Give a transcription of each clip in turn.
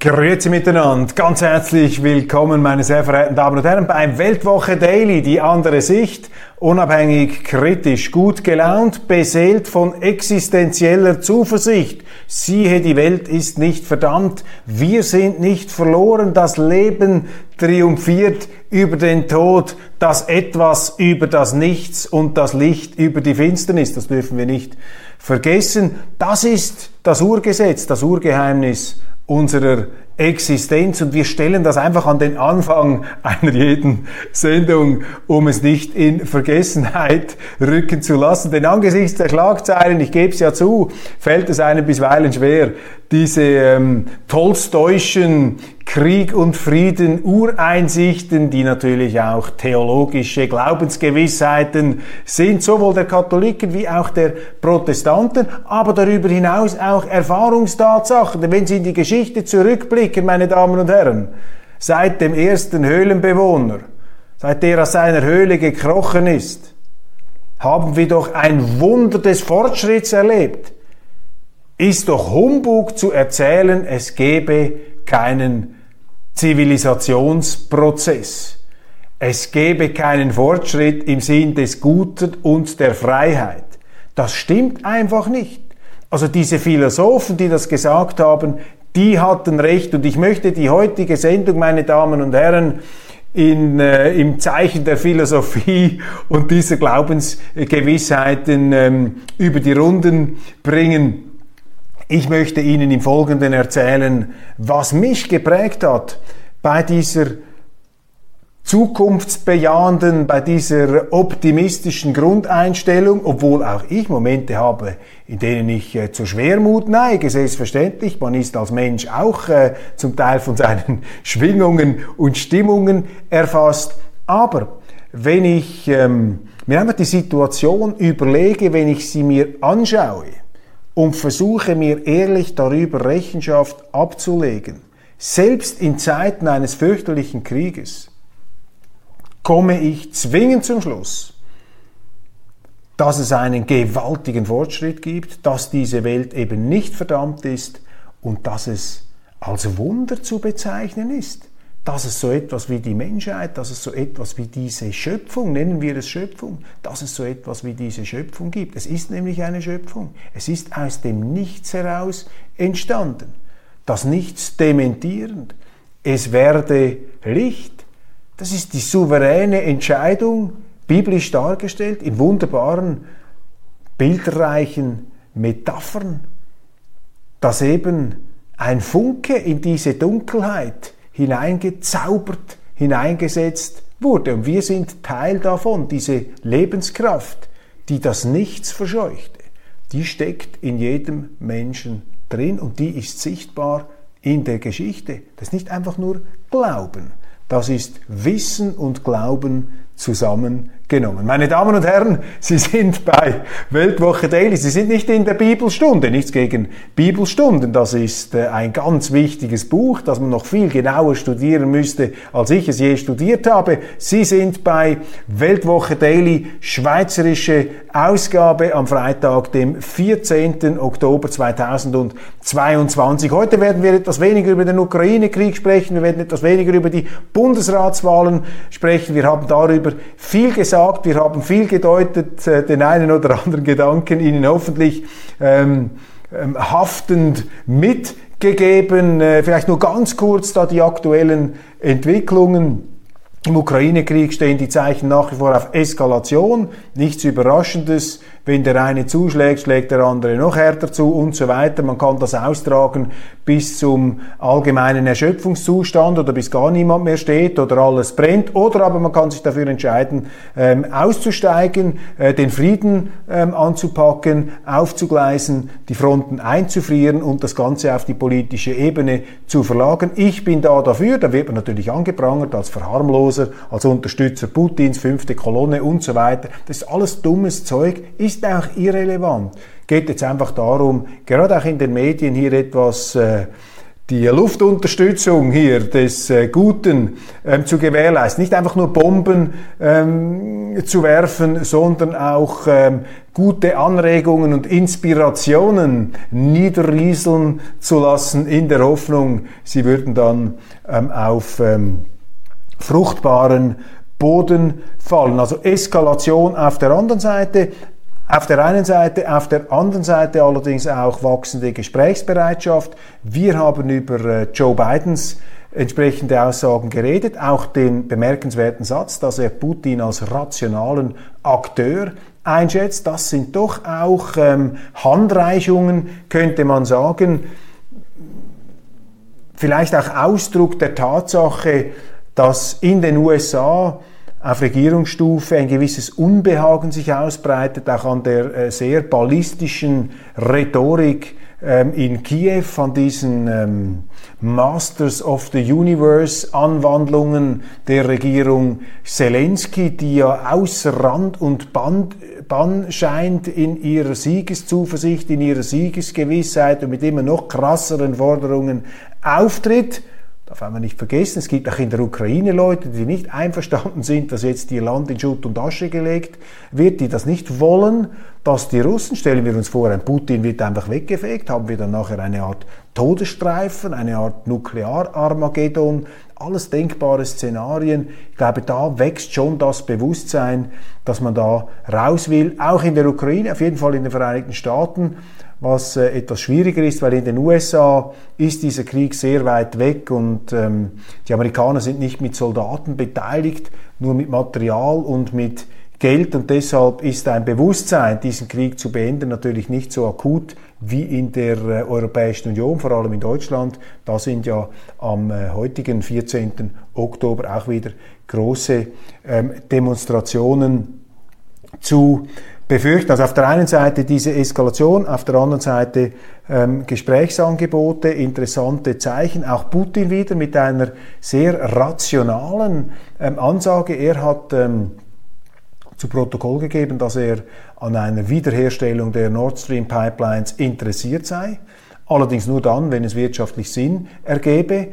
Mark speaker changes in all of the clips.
Speaker 1: Grüezi miteinander, ganz herzlich willkommen, meine sehr verehrten Damen und Herren, bei Weltwoche Daily, die andere Sicht, unabhängig, kritisch, gut gelaunt, beseelt von existenzieller Zuversicht. Siehe, die Welt ist nicht verdammt, wir sind nicht verloren, das Leben triumphiert über den Tod, das Etwas über das Nichts und das Licht über die Finsternis, das dürfen wir nicht vergessen. Das ist das Urgesetz, das Urgeheimnis unserer Existenz und wir stellen das einfach an den Anfang einer jeden Sendung, um es nicht in Vergessenheit rücken zu lassen. Denn angesichts der Schlagzeilen, ich gebe es ja zu, fällt es einem bisweilen schwer, diese ähm, Tolstoischen Krieg und Frieden Ureinsichten, die natürlich auch theologische Glaubensgewissheiten sind, sowohl der Katholiken wie auch der Protestanten, aber darüber hinaus auch Erfahrungstatsachen. Wenn Sie in die Geschichte zurückblicken, meine Damen und Herren, seit dem ersten Höhlenbewohner, seit der aus seiner Höhle gekrochen ist, haben wir doch ein Wunder des Fortschritts erlebt. Ist doch Humbug zu erzählen, es gebe keinen Zivilisationsprozess. Es gebe keinen Fortschritt im Sinn des Guten und der Freiheit. Das stimmt einfach nicht. Also diese Philosophen, die das gesagt haben, die hatten recht. Und ich möchte die heutige Sendung, meine Damen und Herren, in, äh, im Zeichen der Philosophie und dieser Glaubensgewissheiten ähm, über die Runden bringen. Ich möchte Ihnen im Folgenden erzählen, was mich geprägt hat bei dieser zukunftsbejahenden, bei dieser optimistischen Grundeinstellung, obwohl auch ich Momente habe, in denen ich äh, zur Schwermut neige, selbstverständlich. Man ist als Mensch auch äh, zum Teil von seinen Schwingungen und Stimmungen erfasst. Aber wenn ich ähm, mir einmal die Situation überlege, wenn ich sie mir anschaue, und versuche mir ehrlich darüber Rechenschaft abzulegen, selbst in Zeiten eines fürchterlichen Krieges, komme ich zwingend zum Schluss, dass es einen gewaltigen Fortschritt gibt, dass diese Welt eben nicht verdammt ist und dass es als Wunder zu bezeichnen ist dass es so etwas wie die Menschheit, dass es so etwas wie diese Schöpfung, nennen wir es Schöpfung, dass es so etwas wie diese Schöpfung gibt. Es ist nämlich eine Schöpfung. Es ist aus dem Nichts heraus entstanden. Das Nichts dementierend. Es werde Licht. Das ist die souveräne Entscheidung, biblisch dargestellt, in wunderbaren, bildreichen Metaphern, dass eben ein Funke in diese Dunkelheit hineingezaubert, hineingesetzt wurde. Und wir sind Teil davon, diese Lebenskraft, die das Nichts verscheuchte, die steckt in jedem Menschen drin und die ist sichtbar in der Geschichte. Das ist nicht einfach nur Glauben, das ist Wissen und Glauben zusammen genommen. Meine Damen und Herren, Sie sind bei Weltwoche Daily. Sie sind nicht in der Bibelstunde. Nichts gegen Bibelstunden. Das ist äh, ein ganz wichtiges Buch, das man noch viel genauer studieren müsste, als ich es je studiert habe. Sie sind bei Weltwoche Daily, schweizerische Ausgabe am Freitag, dem 14. Oktober 2022. Heute werden wir etwas weniger über den Ukraine-Krieg sprechen. Wir werden etwas weniger über die Bundesratswahlen sprechen. Wir haben darüber viel gesagt gesagt, wir haben viel gedeutet, äh, den einen oder anderen Gedanken Ihnen hoffentlich ähm, ähm, haftend mitgegeben. Äh, vielleicht nur ganz kurz da die aktuellen Entwicklungen. Im Ukraine-Krieg stehen die Zeichen nach wie vor auf Eskalation. Nichts Überraschendes. Wenn der eine zuschlägt, schlägt der andere noch härter zu und so weiter. Man kann das austragen bis zum allgemeinen Erschöpfungszustand oder bis gar niemand mehr steht oder alles brennt. Oder aber man kann sich dafür entscheiden, ähm, auszusteigen, äh, den Frieden ähm, anzupacken, aufzugleisen, die Fronten einzufrieren und das Ganze auf die politische Ebene zu verlagern. Ich bin da dafür, da wird man natürlich angeprangert als Verharmloser, als Unterstützer Putins, fünfte Kolonne und so weiter. Das ist alles dummes Zeug, ist auch irrelevant. Geht jetzt einfach darum, gerade auch in den Medien hier etwas äh, die Luftunterstützung hier des äh, Guten ähm, zu gewährleisten. Nicht einfach nur Bomben ähm, zu werfen, sondern auch ähm, gute Anregungen und Inspirationen niederrieseln zu lassen in der Hoffnung, sie würden dann ähm, auf ähm, fruchtbaren Boden fallen. Also Eskalation auf der anderen Seite, auf der einen Seite, auf der anderen Seite allerdings auch wachsende Gesprächsbereitschaft. Wir haben über äh, Joe Bidens entsprechende Aussagen geredet, auch den bemerkenswerten Satz, dass er Putin als rationalen Akteur einschätzt. Das sind doch auch ähm, Handreichungen, könnte man sagen, vielleicht auch Ausdruck der Tatsache, dass in den USA auf Regierungsstufe ein gewisses Unbehagen sich ausbreitet, auch an der äh, sehr ballistischen Rhetorik ähm, in Kiew, an diesen ähm, Masters of the Universe Anwandlungen der Regierung Zelensky, die ja außer Rand und Band, Bann scheint in ihrer Siegeszuversicht, in ihrer Siegesgewissheit und mit immer noch krasseren Forderungen auftritt darf man nicht vergessen, es gibt auch in der Ukraine Leute, die nicht einverstanden sind, dass jetzt ihr Land in Schutt und Asche gelegt wird, die das nicht wollen, dass die Russen, stellen wir uns vor, ein Putin wird einfach weggefegt, haben wir dann nachher eine Art Todesstreifen, eine Art Nuklear-Armageddon, alles denkbare Szenarien. Ich glaube, da wächst schon das Bewusstsein, dass man da raus will, auch in der Ukraine, auf jeden Fall in den Vereinigten Staaten was äh, etwas schwieriger ist, weil in den USA ist dieser Krieg sehr weit weg und ähm, die Amerikaner sind nicht mit Soldaten beteiligt, nur mit Material und mit Geld und deshalb ist ein Bewusstsein, diesen Krieg zu beenden, natürlich nicht so akut wie in der äh, Europäischen Union, vor allem in Deutschland. Da sind ja am äh, heutigen 14. Oktober auch wieder große ähm, Demonstrationen zu befürchten. Also auf der einen Seite diese Eskalation, auf der anderen Seite ähm, Gesprächsangebote, interessante Zeichen. Auch Putin wieder mit einer sehr rationalen ähm, Ansage. Er hat ähm, zu Protokoll gegeben, dass er an einer Wiederherstellung der Nord Stream Pipelines interessiert sei. Allerdings nur dann, wenn es wirtschaftlich Sinn ergebe.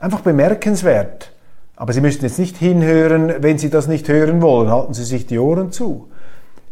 Speaker 1: Einfach bemerkenswert. Aber Sie müssen jetzt nicht hinhören, wenn Sie das nicht hören wollen. Halten Sie sich die Ohren zu.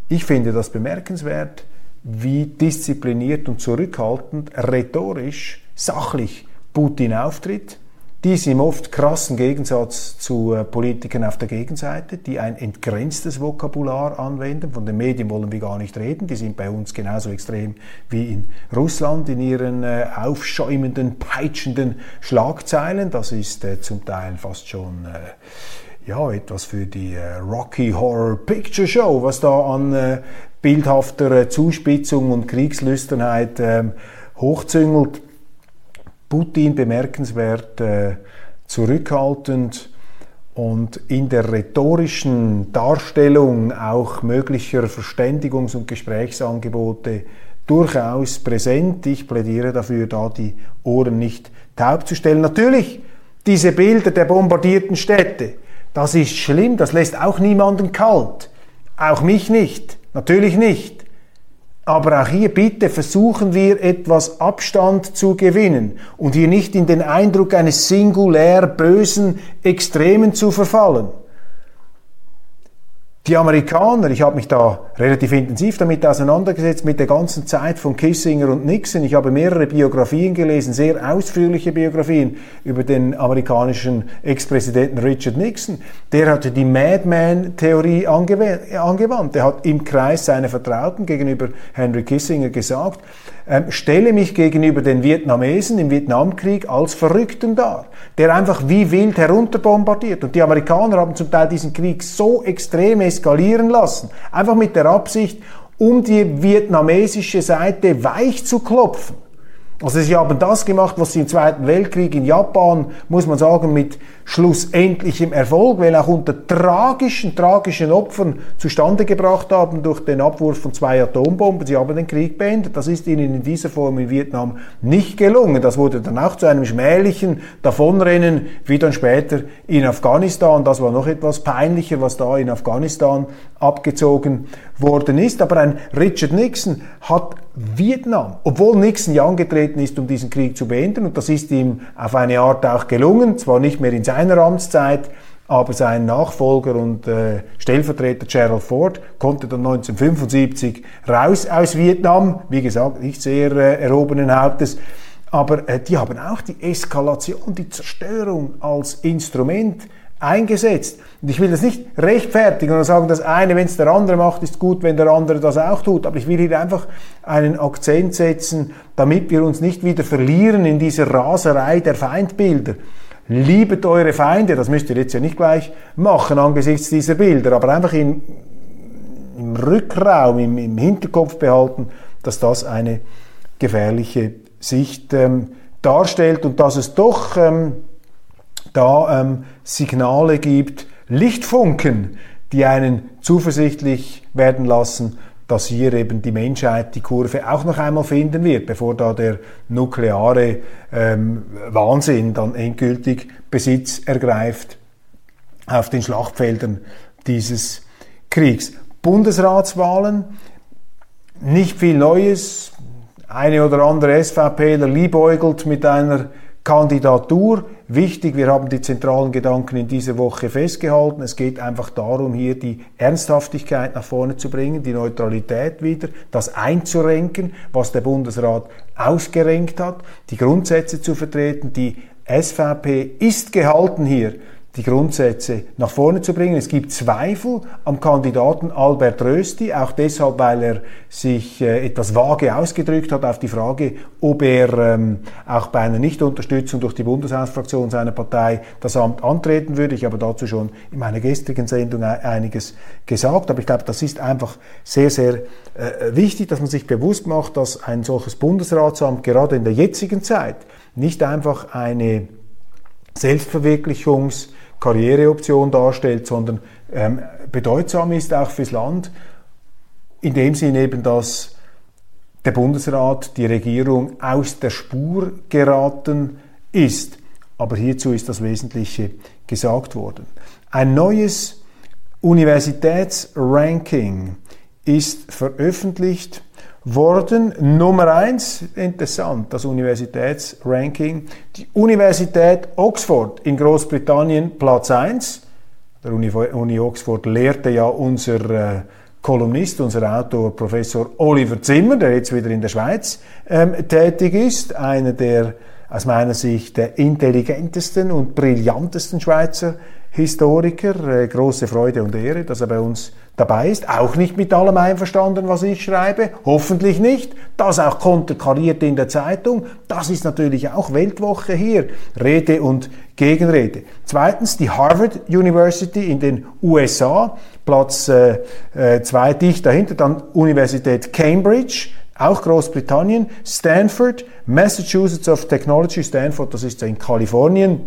Speaker 1: Ich finde das bemerkenswert, wie diszipliniert und zurückhaltend, rhetorisch, sachlich Putin auftritt. Dies im oft krassen Gegensatz zu äh, Politikern auf der Gegenseite, die ein entgrenztes Vokabular anwenden. Von den Medien wollen wir gar nicht reden. Die sind bei uns genauso extrem wie in Russland in ihren äh, aufschäumenden, peitschenden Schlagzeilen. Das ist äh, zum Teil fast schon äh, ja, etwas für die äh, Rocky Horror Picture Show, was da an äh, bildhafter Zuspitzung und Kriegslüsternheit ähm, hochzüngelt. Putin bemerkenswert äh, zurückhaltend und in der rhetorischen Darstellung auch möglicher Verständigungs- und Gesprächsangebote durchaus präsent. Ich plädiere dafür, da die Ohren nicht taub zu stellen. Natürlich diese Bilder der bombardierten Städte, das ist schlimm, das lässt auch niemanden kalt. Auch mich nicht, natürlich nicht. Aber auch hier bitte versuchen wir etwas Abstand zu gewinnen und hier nicht in den Eindruck eines singulär bösen Extremen zu verfallen. Die Amerikaner, ich habe mich da relativ intensiv damit auseinandergesetzt, mit der ganzen Zeit von Kissinger und Nixon. Ich habe mehrere Biografien gelesen, sehr ausführliche Biografien über den amerikanischen Ex-Präsidenten Richard Nixon. Der hatte die Madman-Theorie angewandt. Er hat im Kreis seiner Vertrauten gegenüber Henry Kissinger gesagt, stelle mich gegenüber den Vietnamesen im Vietnamkrieg als Verrückten dar, der einfach wie wild herunterbombardiert. Und die Amerikaner haben zum Teil diesen Krieg so extrem eskalieren lassen, einfach mit der Absicht, um die vietnamesische Seite weich zu klopfen. Also sie haben das gemacht, was sie im Zweiten Weltkrieg in Japan, muss man sagen, mit schlussendlichem Erfolg, weil auch unter tragischen, tragischen Opfern zustande gebracht haben durch den Abwurf von zwei Atombomben. Sie haben den Krieg beendet. Das ist ihnen in dieser Form in Vietnam nicht gelungen. Das wurde dann auch zu einem schmählichen Davonrennen, wie dann später in Afghanistan. Das war noch etwas peinlicher, was da in Afghanistan abgezogen worden ist. Aber ein Richard Nixon hat Vietnam, obwohl Nixon ja angetreten ist, um diesen Krieg zu beenden, und das ist ihm auf eine Art auch gelungen, zwar nicht mehr in seiner Amtszeit, aber sein Nachfolger und äh, Stellvertreter Gerald Ford konnte dann 1975 raus aus Vietnam, wie gesagt, nicht sehr äh, erhobenen Hauptes, aber äh, die haben auch die Eskalation, die Zerstörung als Instrument eingesetzt. Und ich will das nicht rechtfertigen und sagen, das eine, wenn es der andere macht, ist gut, wenn der andere das auch tut. Aber ich will hier einfach einen Akzent setzen, damit wir uns nicht wieder verlieren in dieser Raserei der Feindbilder. Liebet eure Feinde, das müsst ihr jetzt ja nicht gleich machen angesichts dieser Bilder, aber einfach in, im Rückraum, im, im Hinterkopf behalten, dass das eine gefährliche Sicht ähm, darstellt und dass es doch ähm, da ähm, Signale gibt, Lichtfunken, die einen zuversichtlich werden lassen, dass hier eben die Menschheit die Kurve auch noch einmal finden wird, bevor da der nukleare ähm, Wahnsinn dann endgültig Besitz ergreift auf den Schlachtfeldern dieses Kriegs. Bundesratswahlen, nicht viel Neues. Eine oder andere SVPler liebäugelt mit einer Kandidatur. Wichtig, wir haben die zentralen Gedanken in dieser Woche festgehalten. Es geht einfach darum, hier die Ernsthaftigkeit nach vorne zu bringen, die Neutralität wieder, das einzurenken, was der Bundesrat ausgerenkt hat, die Grundsätze zu vertreten. Die SVP ist gehalten hier, die Grundsätze nach vorne zu bringen. Es gibt Zweifel am Kandidaten Albert Rösti, auch deshalb, weil er sich äh, etwas vage ausgedrückt hat auf die Frage, ob er ähm, auch bei einer Nichtunterstützung durch die Bundeshausfraktion seiner Partei das Amt antreten würde. Ich habe dazu schon in meiner gestrigen Sendung einiges gesagt, aber ich glaube, das ist einfach sehr, sehr äh, wichtig, dass man sich bewusst macht, dass ein solches Bundesratsamt gerade in der jetzigen Zeit nicht einfach eine Selbstverwirklichungs- Karriereoption darstellt, sondern ähm, bedeutsam ist auch fürs Land, in dem Sinne eben, dass der Bundesrat, die Regierung aus der Spur geraten ist. Aber hierzu ist das Wesentliche gesagt worden. Ein neues Universitätsranking ist veröffentlicht worden. Nummer eins, interessant, das Universitätsranking. Die Universität Oxford in Großbritannien Platz eins. Der Uni, Uni Oxford lehrte ja unser äh, Kolumnist, unser Autor Professor Oliver Zimmer, der jetzt wieder in der Schweiz ähm, tätig ist, einer der aus meiner Sicht der intelligentesten und brillantesten Schweizer Historiker. Äh, große Freude und Ehre, dass er bei uns dabei ist. Auch nicht mit allem einverstanden, was ich schreibe. Hoffentlich nicht. Das auch konterkariert in der Zeitung. Das ist natürlich auch Weltwoche hier. Rede und Gegenrede. Zweitens die Harvard University in den USA. Platz äh, äh, zwei dicht dahinter. Dann Universität Cambridge auch Großbritannien, Stanford, Massachusetts of Technology, Stanford, das ist in Kalifornien,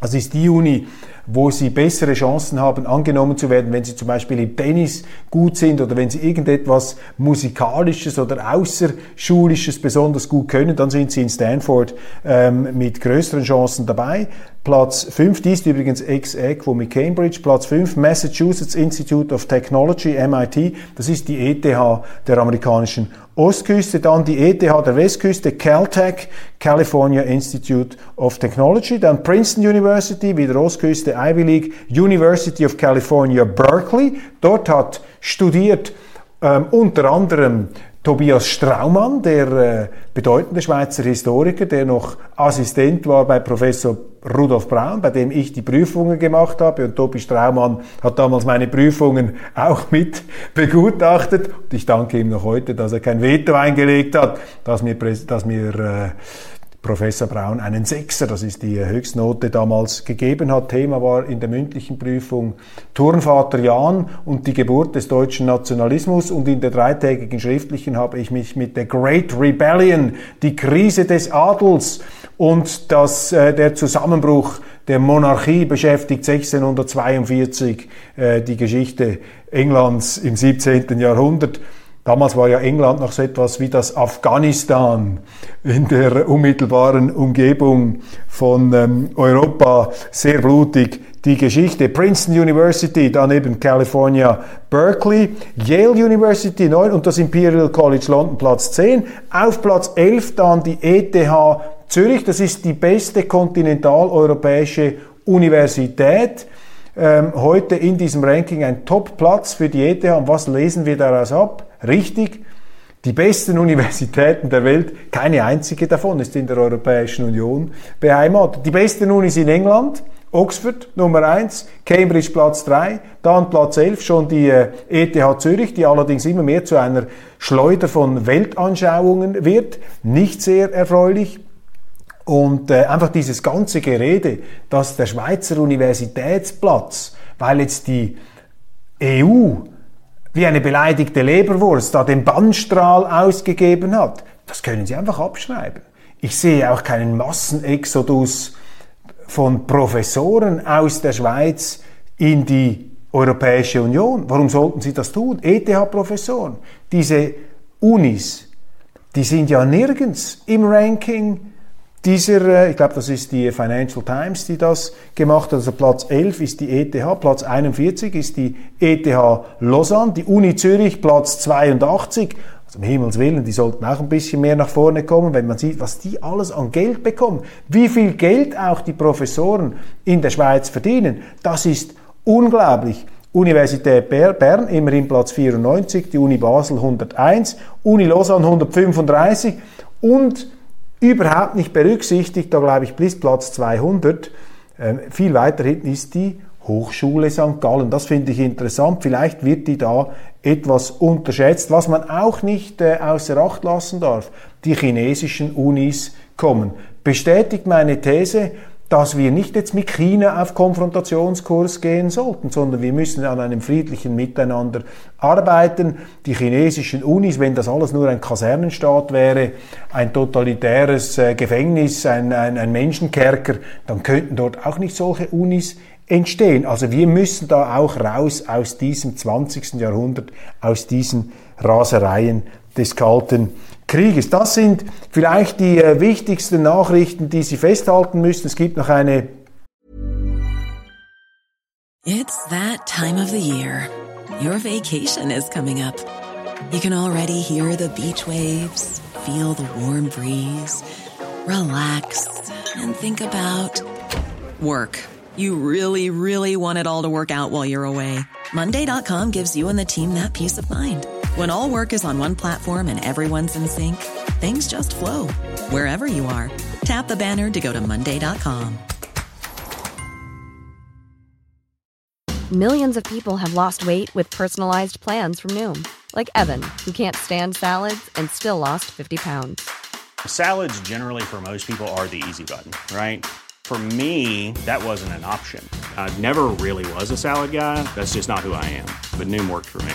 Speaker 1: das ist die Uni, wo sie bessere Chancen haben, angenommen zu werden, wenn sie zum Beispiel im Tennis gut sind oder wenn sie irgendetwas Musikalisches oder Außerschulisches besonders gut können, dann sind sie in Stanford ähm, mit größeren Chancen dabei. Platz 5, die ist übrigens ex-equo mit Cambridge. Platz 5, Massachusetts Institute of Technology, MIT. Das ist die ETH der amerikanischen Ostküste, dann die ETH der Westküste, Caltech, California Institute of Technology, dann Princeton University, wieder Ostküste, Ivy League, University of California, Berkeley. Dort hat studiert ähm, unter anderem Tobias Straumann, der äh, bedeutende Schweizer Historiker, der noch Assistent war bei Professor Rudolf Braun, bei dem ich die Prüfungen gemacht habe. Und Tobi Straumann hat damals meine Prüfungen auch mit begutachtet. Und ich danke ihm noch heute, dass er kein Veto eingelegt hat, dass mir, dass mir äh, Professor Braun einen Sechser, das ist die Höchstnote damals gegeben hat. Thema war in der mündlichen Prüfung Turnvater Jan und die Geburt des deutschen Nationalismus und in der dreitägigen schriftlichen habe ich mich mit der Great Rebellion, die Krise des Adels und das, äh, der Zusammenbruch der Monarchie beschäftigt 1642 äh, die Geschichte Englands im 17. Jahrhundert. Damals war ja England noch so etwas wie das Afghanistan in der unmittelbaren Umgebung von ähm, Europa, sehr blutig die Geschichte. Princeton University, dann eben California, Berkeley, Yale University 9 und das Imperial College London Platz 10. Auf Platz 11 dann die ETH Zürich, das ist die beste kontinentaleuropäische Universität. Ähm, heute in diesem Ranking ein Top-Platz für die ETH. Und was lesen wir daraus ab? Richtig, die besten Universitäten der Welt, keine einzige davon ist in der Europäischen Union beheimatet. Die besten Unis in England, Oxford Nummer 1, Cambridge Platz 3, dann Platz 11 schon die äh, ETH Zürich, die allerdings immer mehr zu einer Schleuder von Weltanschauungen wird. Nicht sehr erfreulich. Und äh, einfach dieses ganze Gerede, dass der Schweizer Universitätsplatz, weil jetzt die EU wie eine beleidigte Leberwurst da den Bannstrahl ausgegeben hat, das können Sie einfach abschreiben. Ich sehe auch keinen Massenexodus von Professoren aus der Schweiz in die Europäische Union. Warum sollten Sie das tun? ETH-Professoren, diese Unis, die sind ja nirgends im Ranking dieser, äh, ich glaube, das ist die Financial Times, die das gemacht hat. Also Platz 11 ist die ETH, Platz 41 ist die ETH Lausanne, die Uni Zürich Platz 82. Also um Himmels Willen, die sollten auch ein bisschen mehr nach vorne kommen, wenn man sieht, was die alles an Geld bekommen. Wie viel Geld auch die Professoren in der Schweiz verdienen, das ist unglaublich. Universität Bern, immerhin Platz 94, die Uni Basel 101, Uni Lausanne 135 und überhaupt nicht berücksichtigt, da glaube ich bis Platz 200. Äh, viel weiter hinten ist die Hochschule St. Gallen. Das finde ich interessant. Vielleicht wird die da etwas unterschätzt. Was man auch nicht äh, außer Acht lassen darf, die chinesischen Unis kommen. Bestätigt meine These, dass wir nicht jetzt mit China auf Konfrontationskurs gehen sollten, sondern wir müssen an einem friedlichen Miteinander arbeiten. Die chinesischen Unis, wenn das alles nur ein Kasernenstaat wäre, ein totalitäres äh, Gefängnis, ein, ein, ein Menschenkerker, dann könnten dort auch nicht solche Unis entstehen. Also wir müssen da auch raus aus diesem 20. Jahrhundert, aus diesen Rasereien des Kalten Krieges. Das sind vielleicht die äh, wichtigsten Nachrichten, die Sie festhalten müssen. Es gibt noch eine.
Speaker 2: It's that time of the year. Your vacation is coming up. You can already hear the beach waves, feel the warm breeze, relax and think about work. You really, really want it all to work out while you're away. Monday.com gives you and the team that peace of mind. When all work is on one platform and everyone's in sync, things just flow wherever you are. Tap the banner to go to Monday.com.
Speaker 3: Millions of people have lost weight with personalized plans from Noom, like Evan, who can't stand salads and still lost 50 pounds.
Speaker 4: Salads, generally, for most people, are the easy button, right? For me, that wasn't an option. I never really was a salad guy. That's just not who I am. But Noom worked for me.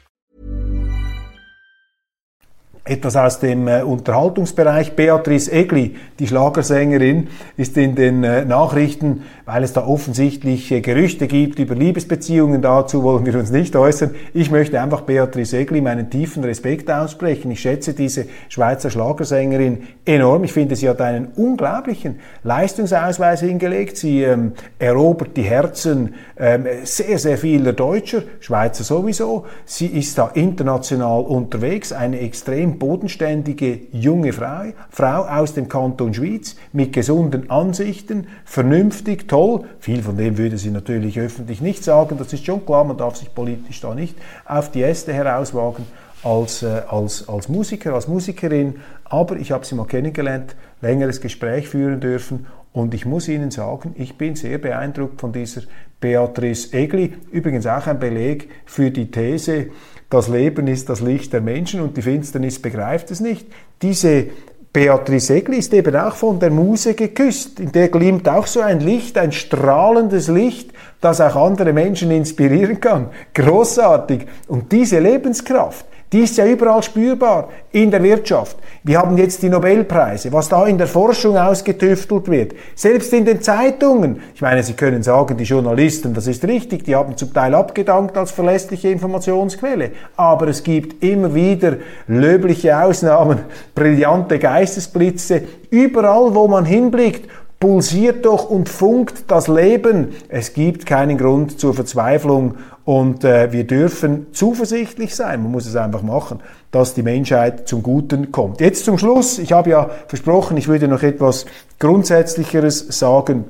Speaker 1: Etwas aus dem äh, Unterhaltungsbereich. Beatrice Egli, die Schlagersängerin, ist in den äh, Nachrichten weil es da offensichtlich äh, Gerüchte gibt über Liebesbeziehungen. Dazu wollen wir uns nicht äußern. Ich möchte einfach Beatrice Egli meinen tiefen Respekt aussprechen. Ich schätze diese Schweizer Schlagersängerin enorm. Ich finde, sie hat einen unglaublichen Leistungsausweis hingelegt. Sie ähm, erobert die Herzen ähm, sehr, sehr vieler Deutscher, Schweizer sowieso. Sie ist da international unterwegs, eine extrem bodenständige junge Frau, Frau aus dem Kanton Schwyz mit gesunden Ansichten, vernünftig, toll toll. Viel von dem würde sie natürlich öffentlich nicht sagen, das ist schon klar, man darf sich politisch da nicht auf die Äste herauswagen als, äh, als, als Musiker, als Musikerin, aber ich habe sie mal kennengelernt, längeres Gespräch führen dürfen Und ich muss Ihnen sagen, ich bin sehr beeindruckt von dieser Beatrice Egli. Übrigens auch ein Beleg für die These, das Leben ist das Licht der Menschen und die Finsternis begreift es nicht. Diese Beatrice Egli ist eben auch von der Muse geküsst. In der glimmt auch so ein Licht, ein strahlendes Licht, das auch andere Menschen inspirieren kann. Großartig. Und diese Lebenskraft, die ist ja überall spürbar in der Wirtschaft. Wir haben jetzt die Nobelpreise, was da in der Forschung ausgetüftelt wird. Selbst in den Zeitungen. Ich meine, Sie können sagen, die Journalisten, das ist richtig, die haben zum Teil abgedankt als verlässliche Informationsquelle. Aber es gibt immer wieder löbliche Ausnahmen, brillante Geistesblitze, überall, wo man hinblickt pulsiert doch und funkt das Leben. Es gibt keinen Grund zur Verzweiflung und äh, wir dürfen zuversichtlich sein. Man muss es einfach machen, dass die Menschheit zum Guten kommt. Jetzt zum Schluss. Ich habe ja versprochen, ich würde noch etwas Grundsätzlicheres sagen.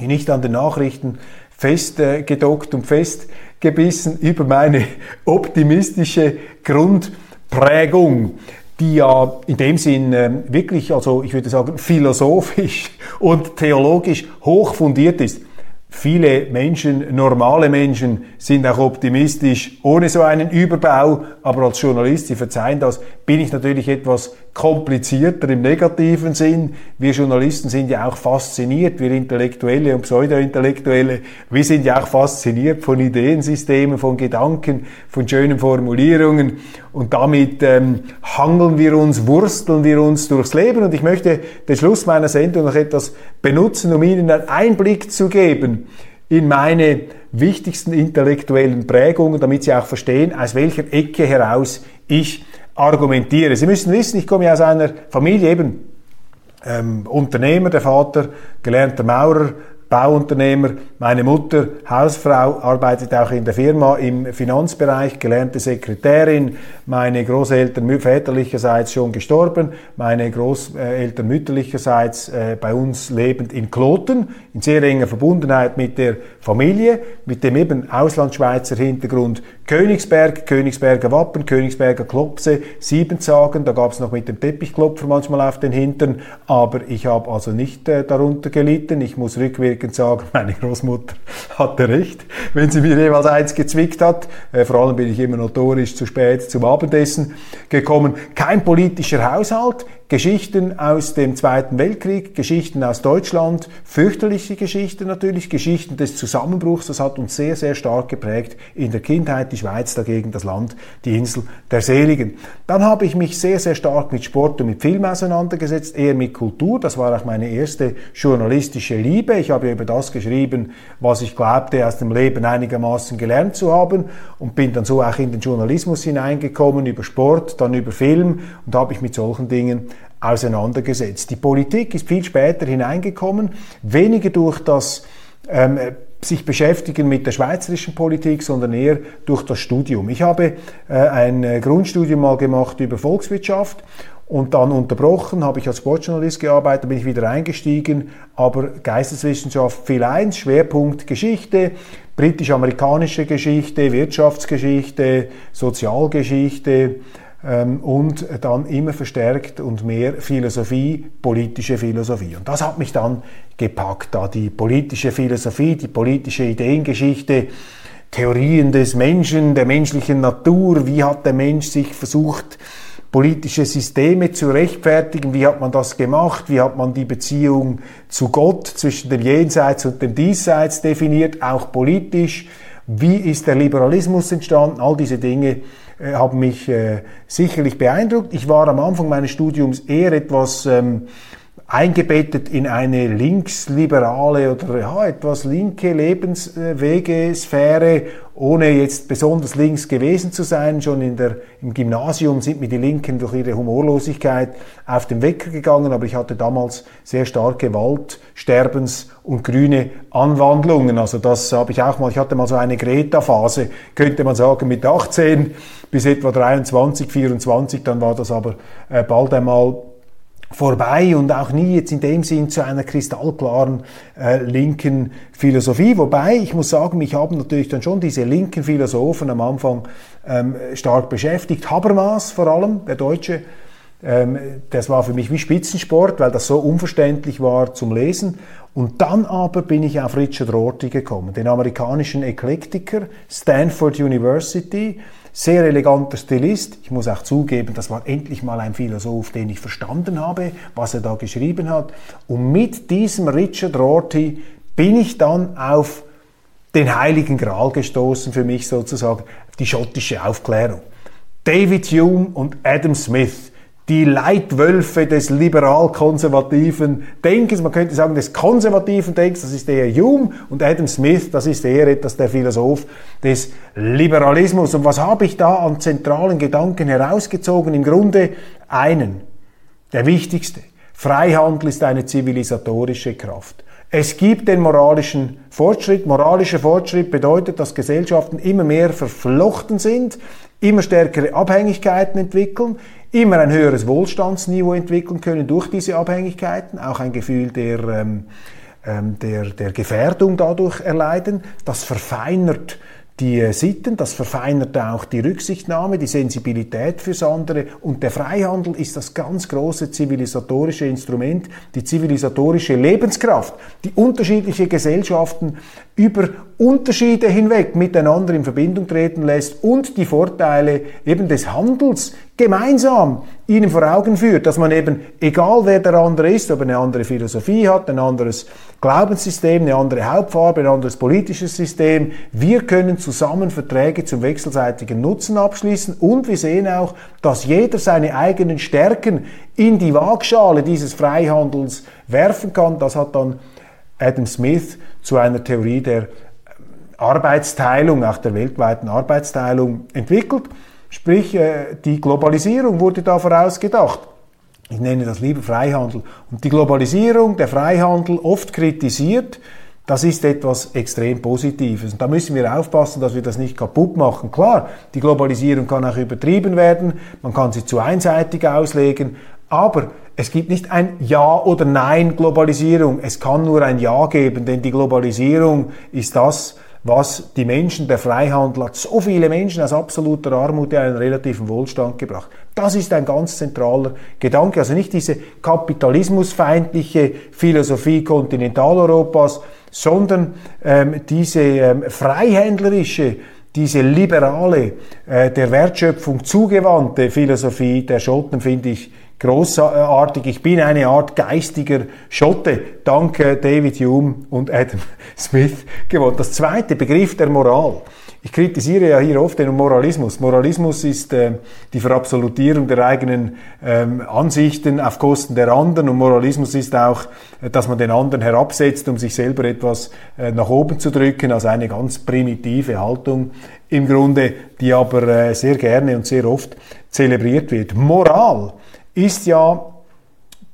Speaker 1: Nicht an den Nachrichten festgedockt und festgebissen über meine optimistische Grundprägung die ja in dem Sinn äh, wirklich, also ich würde sagen, philosophisch und theologisch hoch fundiert ist. Viele Menschen, normale Menschen, sind auch optimistisch ohne so einen Überbau, aber als Journalist, Sie verzeihen das, bin ich natürlich etwas komplizierter im negativen Sinn. Wir Journalisten sind ja auch fasziniert, wir Intellektuelle und Pseudo-Intellektuelle, wir sind ja auch fasziniert von Ideensystemen, von Gedanken, von schönen Formulierungen. Und damit ähm, hangeln wir uns, wursteln wir uns durchs Leben. Und ich möchte den Schluss meiner Sendung noch etwas benutzen, um Ihnen einen Einblick zu geben in meine wichtigsten intellektuellen Prägungen, damit Sie auch verstehen, aus welcher Ecke heraus ich argumentiere. Sie müssen wissen, ich komme aus einer Familie eben ähm, Unternehmer, der Vater, gelernter Maurer, Bauunternehmer. Meine Mutter, Hausfrau, arbeitet auch in der Firma im Finanzbereich, gelernte Sekretärin. Meine Großeltern väterlicherseits schon gestorben, meine Großeltern mütterlicherseits äh, bei uns lebend in Kloten, in sehr enger Verbundenheit mit der Familie, mit dem eben Auslandschweizer Hintergrund Königsberg, Königsberger Wappen, Königsberger Klopse, Siebenzagen, da gab es noch mit dem Teppichklopfer manchmal auf den Hintern, aber ich habe also nicht äh, darunter gelitten. Ich muss rückwirkend sagen, meine Großmutter hatte recht, wenn sie mir jeweils eins gezwickt hat. Äh, vor allem bin ich immer notorisch zu spät zum Abendessen gekommen. Kein politischer Haushalt, Geschichten aus dem Zweiten Weltkrieg, Geschichten aus Deutschland, fürchterliche Geschichten natürlich, Geschichten des Zusammenbruchs, das hat uns sehr, sehr stark geprägt in der Kindheit, die Schweiz dagegen das Land, die Insel der Seligen. Dann habe ich mich sehr, sehr stark mit Sport und mit Film auseinandergesetzt, eher mit Kultur, das war auch meine erste journalistische Liebe. Ich habe über das geschrieben, was ich glaubte, aus dem Leben einigermaßen gelernt zu haben und bin dann so auch in den Journalismus hineingekommen, über Sport, dann über Film und habe mich mit solchen Dingen auseinandergesetzt. Die Politik ist viel später hineingekommen, weniger durch das ähm, sich beschäftigen mit der schweizerischen Politik, sondern eher durch das Studium. Ich habe äh, ein äh, Grundstudium mal gemacht über Volkswirtschaft und dann unterbrochen, habe ich als Sportjournalist gearbeitet, bin ich wieder eingestiegen, aber Geisteswissenschaft viel eins, Schwerpunkt Geschichte, britisch-amerikanische Geschichte, Wirtschaftsgeschichte, Sozialgeschichte, ähm, und dann immer verstärkt und mehr Philosophie, politische Philosophie. Und das hat mich dann gepackt, da die politische Philosophie, die politische Ideengeschichte, Theorien des Menschen, der menschlichen Natur, wie hat der Mensch sich versucht, politische Systeme zu rechtfertigen, wie hat man das gemacht, wie hat man die Beziehung zu Gott zwischen dem Jenseits und dem Diesseits definiert, auch politisch, wie ist der Liberalismus entstanden, all diese Dinge äh, haben mich äh, sicherlich beeindruckt. Ich war am Anfang meines Studiums eher etwas ähm, eingebettet in eine linksliberale oder ja, etwas linke Lebenswegesphäre, ohne jetzt besonders links gewesen zu sein. Schon in der, im Gymnasium sind mir die Linken durch ihre Humorlosigkeit auf den Wecker gegangen, aber ich hatte damals sehr starke Waldsterbens- und grüne Anwandlungen. Also das habe ich auch mal, ich hatte mal so eine Greta-Phase, könnte man sagen, mit 18 bis etwa 23, 24, dann war das aber äh, bald einmal vorbei und auch nie jetzt in dem Sinn zu einer kristallklaren äh, linken Philosophie. Wobei, ich muss sagen, mich haben natürlich dann schon diese linken Philosophen am Anfang ähm, stark beschäftigt. Habermas vor allem, der deutsche Ähm, das war für mich wie Spitzensport, weil das so unverständlich war zum Lesen. Und dann aber bin ich auf Richard Rorty gekommen, den amerikanischen Eklektiker, Stanford University, sehr eleganter Stilist. Ich muss auch zugeben, das war endlich mal ein Philosoph, den ich verstanden habe, was er da geschrieben hat. Und mit diesem Richard Rorty bin ich dann auf den heiligen Gral gestoßen, für mich sozusagen, die schottische Aufklärung. David Hume und Adam Smith die Leitwölfe des liberal-konservativen Denkens, man könnte sagen des konservativen Denkens, das ist der Hume und Adam Smith, das ist eher etwas der Philosoph des Liberalismus. Und was habe ich da an zentralen Gedanken herausgezogen? Im Grunde einen, der wichtigste. Freihandel ist eine zivilisatorische Kraft. Es gibt den moralischen Fortschritt. Moralischer Fortschritt bedeutet, dass Gesellschaften immer mehr verflochten sind, immer stärkere Abhängigkeiten entwickeln, immer ein höheres Wohlstandsniveau entwickeln können durch diese Abhängigkeiten, auch ein Gefühl der, ähm, ähm der, der Gefährdung dadurch erleiden. Das verfeinert die äh, Sitten, das verfeinert auch die Rücksichtnahme, die Sensibilität fürs andere. Und der Freihandel ist das ganz große zivilisatorische Instrument, die zivilisatorische Lebenskraft, die unterschiedliche Gesellschaften über Unterschiede hinweg miteinander in Verbindung treten lässt und die Vorteile eben des Handels gemeinsam ihnen vor Augen führt, dass man eben, egal wer der andere ist, ob er eine andere Philosophie hat, ein anderes Glaubenssystem, eine andere Hauptfarbe, ein anderes politisches System, wir können zusammen Verträge zum wechselseitigen Nutzen abschließen und wir sehen auch, dass jeder seine eigenen Stärken in die Waagschale dieses Freihandels werfen kann. Das hat dann Adam Smith zu einer Theorie der Arbeitsteilung, auch der weltweiten Arbeitsteilung entwickelt. Sprich, äh, die Globalisierung wurde da vorausgedacht. Ich nenne das lieber Freihandel. Und die Globalisierung, der Freihandel, oft kritisiert, das ist etwas extrem Positives. Und da müssen wir aufpassen, dass wir das nicht kaputt machen. Klar, die Globalisierung kann auch übertrieben werden, man kann sie zu einseitig auslegen, aber es gibt nicht ein Ja oder Nein Globalisierung. Es kann nur ein Ja geben, denn die Globalisierung ist das, was die Menschen, der Freihandel hat so viele Menschen aus absoluter Armut in einen relativen Wohlstand gebracht. Das ist ein ganz zentraler Gedanke. Also nicht diese kapitalismusfeindliche Philosophie Kontinentaleuropas, sondern ähm, diese ähm, freihändlerische, diese liberale, äh, der Wertschöpfung zugewandte Philosophie der Schotten finde ich großartig. Ich bin eine Art geistiger Schotte, dank David Hume und Adam Smith geworden. Das zweite Begriff der Moral. Ich kritisiere ja hier oft den Moralismus. Moralismus ist äh, die Verabsolutierung der eigenen ähm, Ansichten auf Kosten der anderen und Moralismus ist auch, äh, dass man den anderen herabsetzt, um sich selber etwas äh, nach oben zu drücken, also eine ganz primitive Haltung im Grunde, die aber äh, sehr gerne und sehr oft zelebriert wird. Moral ist ja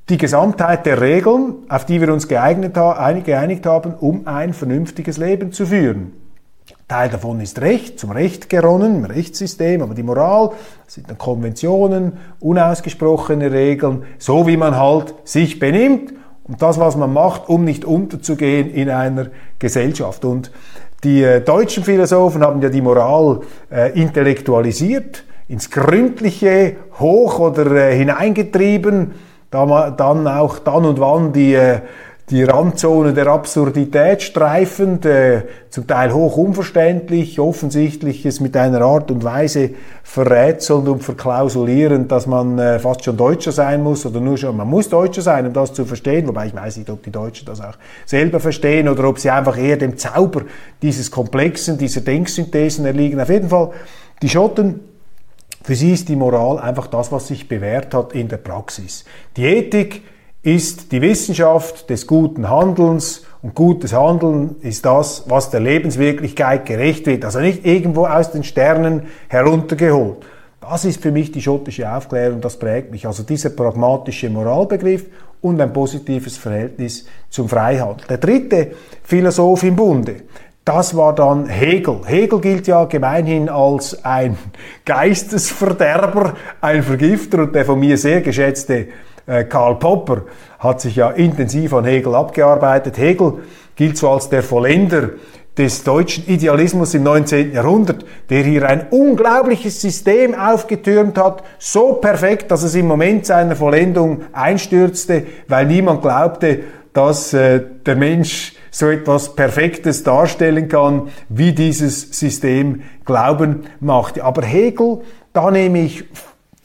Speaker 1: die Gesamtheit der Regeln, auf die wir uns geeignet, geeinigt haben, um ein vernünftiges Leben zu führen. Teil davon ist Recht, zum Recht geronnen, im Rechtssystem, aber die Moral, sind dann Konventionen, unausgesprochene Regeln, so wie man halt sich benimmt und das, was man macht, um nicht unterzugehen in einer Gesellschaft. Und die äh, deutschen Philosophen haben ja die Moral äh, intellektualisiert, ins Gründliche hoch oder äh, hineingetrieben, da, dann auch dann und wann die, äh, die Randzone der Absurdität streifend, äh, zum Teil hoch unverständlich, offensichtliches mit einer Art und Weise verrätselnd und verklausulierend, dass man äh, fast schon Deutscher sein muss oder nur schon, man muss Deutscher sein, um das zu verstehen, wobei ich weiß nicht, ob die Deutschen das auch selber verstehen oder ob sie einfach eher dem Zauber dieses Komplexen, dieser Denksynthesen erliegen. Auf jeden Fall, die Schotten für sie ist die Moral einfach das, was sich bewährt hat in der Praxis. Die Ethik ist die Wissenschaft des guten Handelns und gutes Handeln ist das, was der Lebenswirklichkeit gerecht wird. Also nicht irgendwo aus den Sternen heruntergeholt. Das ist für mich die schottische Aufklärung, das prägt mich. Also dieser pragmatische Moralbegriff und ein positives Verhältnis zum Freihandel. Der dritte Philosoph im Bunde, das war dann Hegel. Hegel gilt ja gemeinhin als ein Geistesverderber, ein Vergifter und der von mir sehr geschätzte äh, Karl Popper hat sich ja intensiv an Hegel abgearbeitet. Hegel gilt so als der Vollender des deutschen Idealismus im 19. Jahrhundert, der hier ein unglaubliches System aufgetürmt hat, so perfekt, dass es im Moment seiner Vollendung einstürzte, weil niemand glaubte, dass äh, der Mensch so etwas Perfektes darstellen kann, wie dieses System Glauben macht. Aber Hegel, da nehme ich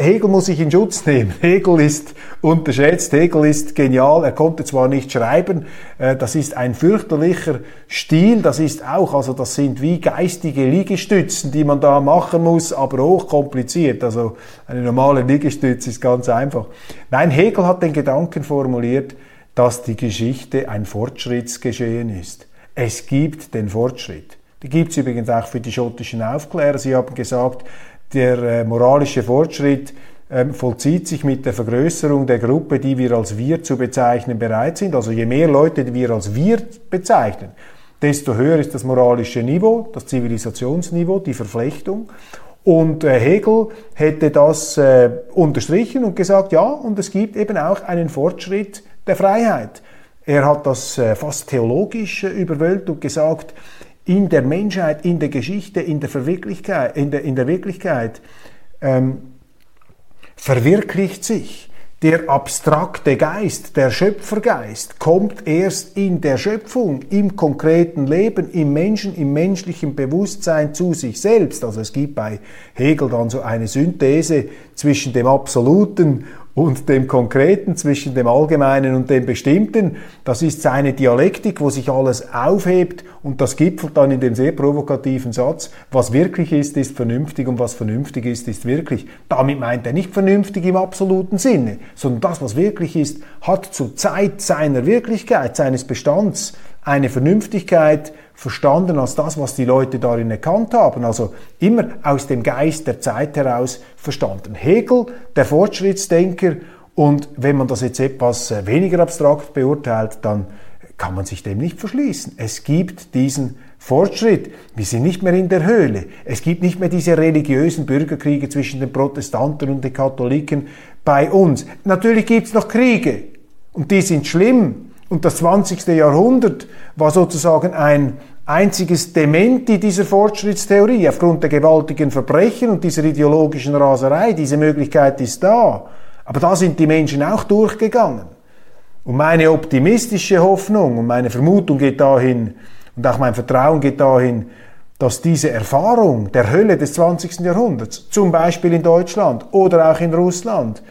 Speaker 1: Hegel muss sich in Schutz nehmen. Hegel ist unterschätzt, Hegel ist genial, er konnte zwar nicht schreiben, äh, das ist ein fürchterlicher Stil, das ist auch, also das sind wie geistige Liegestützen, die man da machen muss, aber hochkompliziert. Also eine normale Liegestütze ist ganz einfach. Nein, Hegel hat den Gedanken formuliert, dass die Geschichte ein Fortschrittsgeschehen ist. Es gibt den Fortschritt. Die gibt es übrigens auch für die schottischen Aufklärer. Sie haben gesagt, der äh, moralische Fortschritt ähm, vollzieht sich mit der Vergrößerung der Gruppe, die wir als wir zu bezeichnen bereit sind. Also je mehr Leute die wir als wir bezeichnen, desto höher ist das moralische Niveau, das Zivilisationsniveau, die Verflechtung. Und äh, Hegel hätte das äh, unterstrichen und gesagt, ja, und es gibt eben auch einen Fortschritt der Freiheit. Er hat das äh, fast theologisch äh, überwölbt und gesagt, in der Menschheit, in der Geschichte, in der, Verwirklichkeit, in der, in der Wirklichkeit ähm, verwirklicht sich der abstrakte Geist, der Schöpfergeist, kommt erst in der Schöpfung, im konkreten Leben, im Menschen, im menschlichen Bewusstsein zu sich selbst. Also es gibt bei Hegel dann so eine Synthese zwischen dem Absoluten und dem Konkreten, zwischen dem Allgemeinen und dem Bestimmten. Das ist seine Dialektik, wo sich alles aufhebt und das gipfelt dann in dem sehr provokativen Satz, was wirklich ist, ist vernünftig und was vernünftig ist, ist wirklich. Damit meint er nicht vernünftig im absoluten Sinne, sondern das, was wirklich ist, hat zur Zeit seiner Wirklichkeit, seines Bestands eine Vernünftigkeit verstanden als das, was die Leute darin erkannt haben. Also immer aus dem Geist der Zeit heraus verstanden. Hegel, der Fortschrittsdenker, und wenn man das jetzt etwas äh, weniger abstrakt beurteilt, dann kann man sich dem nicht verschließen. Es gibt diesen Fortschritt. Wir sind nicht mehr in der Höhle. Es gibt nicht mehr diese religiösen Bürgerkriege zwischen den Protestanten und den Katholiken bei uns. Natürlich gibt es noch Kriege und die sind schlimm. Und das 20. Jahrhundert war sozusagen ein einziges Dementi dieser Fortschrittstheorie aufgrund der gewaltigen Verbrechen und dieser ideologischen Raserei. Diese Möglichkeit ist da. Aber da sind die Menschen auch durchgegangen. Und meine optimistische Hoffnung und meine Vermutung geht dahin, und auch mein Vertrauen geht dahin, dass diese Erfahrung der Hölle des 20. Jahrhunderts, zum Beispiel in Deutschland oder auch in Russland,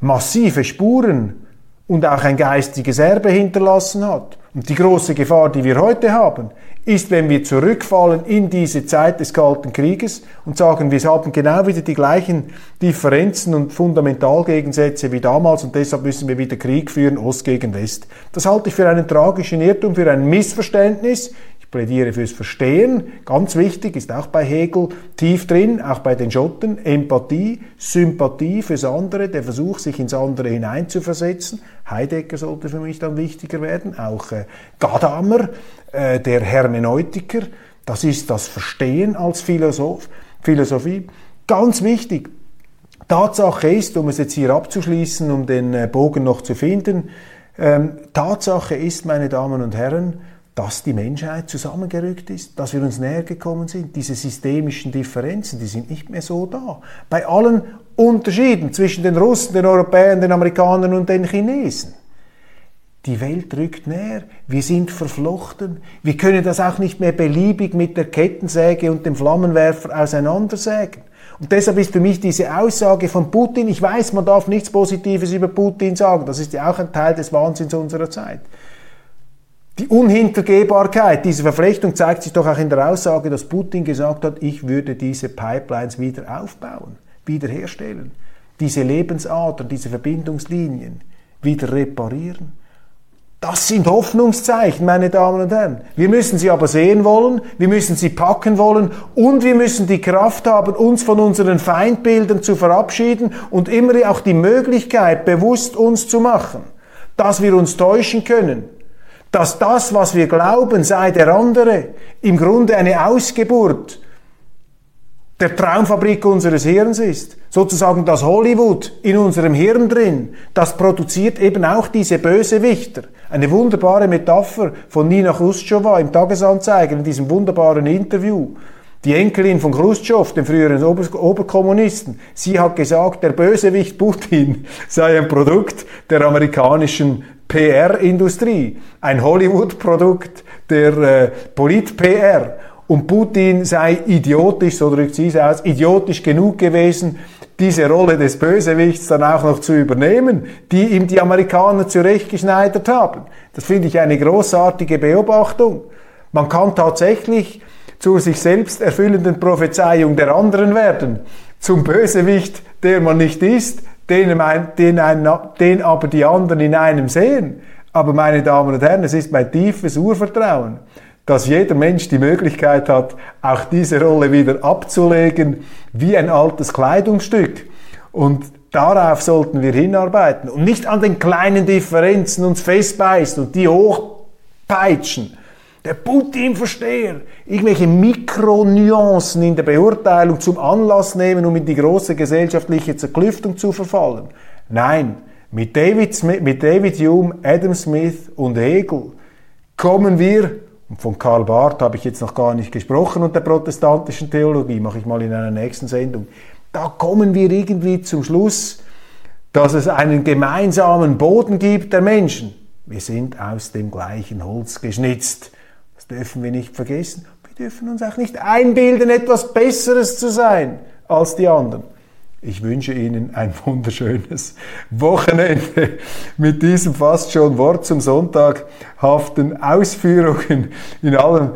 Speaker 1: massive Spuren und auch ein geistiges Erbe hinterlassen hat. Und die große Gefahr, die wir heute haben, ist, wenn wir zurückfallen in diese Zeit des Kalten Krieges und sagen, wir haben genau wieder die gleichen Differenzen und Fundamentalgegensätze wie damals und deshalb müssen wir wieder Krieg führen, Ost gegen West. Das halte ich für einen tragischen Irrtum, für ein Missverständnis. Ich plädiere fürs Verstehen. Ganz wichtig ist auch bei Hegel tief drin, auch bei den Schotten, Empathie, Sympathie fürs andere, der Versuch, sich ins andere hineinzuversetzen. Heidegger sollte für mich dann wichtiger werden, auch äh, Gadamer, äh, der Hermeneutiker. Das ist das Verstehen als Philosoph, Philosophie. Ganz wichtig. Tatsache ist, um es jetzt hier abzuschließen, um den äh, Bogen noch zu finden, ähm, Tatsache ist, meine Damen und Herren, dass die Menschheit zusammengerückt ist, dass wir uns näher gekommen sind. Diese systemischen Differenzen, die sind nicht mehr so da. Bei allen Unterschieden zwischen den Russen, den Europäern, den Amerikanern und den Chinesen. Die Welt rückt näher, wir sind verflochten, wir können das auch nicht mehr beliebig mit der Kettensäge und dem Flammenwerfer auseinandersägen. Und deshalb ist für mich diese Aussage von Putin, ich weiß, man darf nichts Positives über Putin sagen, das ist ja auch ein Teil des Wahnsinns unserer Zeit. Die Unhintergehbarkeit dieser Verflechtung zeigt sich doch auch in der Aussage, dass Putin gesagt hat, ich würde diese Pipelines wieder aufbauen, wiederherstellen, diese Lebensadern, diese Verbindungslinien wieder reparieren. Das sind Hoffnungszeichen, meine Damen und Herren. Wir müssen sie aber sehen wollen, wir müssen sie packen wollen und wir müssen die Kraft haben, uns von unseren Feindbildern zu verabschieden und immer auch die Möglichkeit bewusst uns zu machen, dass wir uns täuschen können, dass das, was wir glauben, sei der andere, im Grunde eine Ausgeburt der Traumfabrik unseres Hirns ist. Sozusagen das Hollywood in unserem Hirn drin. Das produziert eben auch diese Bösewichter. Eine wunderbare Metapher von Nina Khrushcheva im Tagesanzeiger in diesem wunderbaren Interview. Die Enkelin von Khrushchev, dem früheren Ober Oberkommunisten, sie hat gesagt, der Bösewicht Putin sei ein Produkt der amerikanischen PR-Industrie, ein Hollywood-Produkt der äh, Polit-PR und Putin sei idiotisch, so drückt sie es aus, idiotisch genug gewesen, diese Rolle des Bösewichts dann auch noch zu übernehmen, die ihm die Amerikaner zurechtgeschneidert haben. Das finde ich eine großartige Beobachtung. Man kann tatsächlich zur sich selbst erfüllenden Prophezeiung der anderen werden, zum Bösewicht, der man nicht ist, den, den, ein, den aber die anderen in einem sehen. Aber meine Damen und Herren, es ist mein tiefes Urvertrauen, dass jeder Mensch die Möglichkeit hat, auch diese Rolle wieder abzulegen, wie ein altes Kleidungsstück. Und darauf sollten wir hinarbeiten und nicht an den kleinen Differenzen uns festbeißen und die hochpeitschen. Der Putin-Versteher, irgendwelche Mikronuancen in der Beurteilung zum Anlass nehmen, um in die große gesellschaftliche Zerklüftung zu verfallen. Nein, mit David, mit David Hume, Adam Smith und Hegel kommen wir und von Karl Barth habe ich jetzt noch gar nicht gesprochen und der protestantischen Theologie, mache ich mal in einer nächsten Sendung. Da kommen wir irgendwie zum Schluss, dass es einen gemeinsamen Boden gibt der Menschen. Wir sind aus dem gleichen Holz geschnitzt. Dürfen wir nicht vergessen. Wir dürfen uns auch nicht einbilden, etwas Besseres zu sein als die anderen. Ich wünsche Ihnen ein wunderschönes Wochenende mit diesem fast schon Wort zum Sonntaghaften Ausführungen in allem.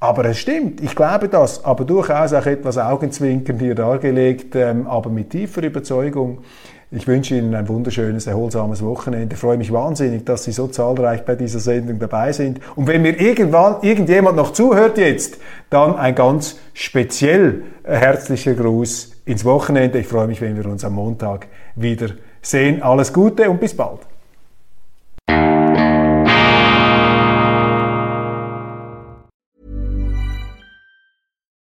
Speaker 1: Aber es stimmt, ich glaube das, aber durchaus auch etwas Augenzwinkern hier dargelegt, ähm, aber mit tiefer Überzeugung. Ich wünsche Ihnen ein wunderschönes, erholsames Wochenende. Ich freue mich wahnsinnig, dass Sie so zahlreich bei dieser Sendung dabei sind. Und wenn mir irgendwann irgendjemand noch zuhört jetzt, dann ein ganz speziell herzlicher Gruß ins Wochenende. Ich freue mich, wenn wir uns am Montag wieder sehen. Alles Gute und bis bald.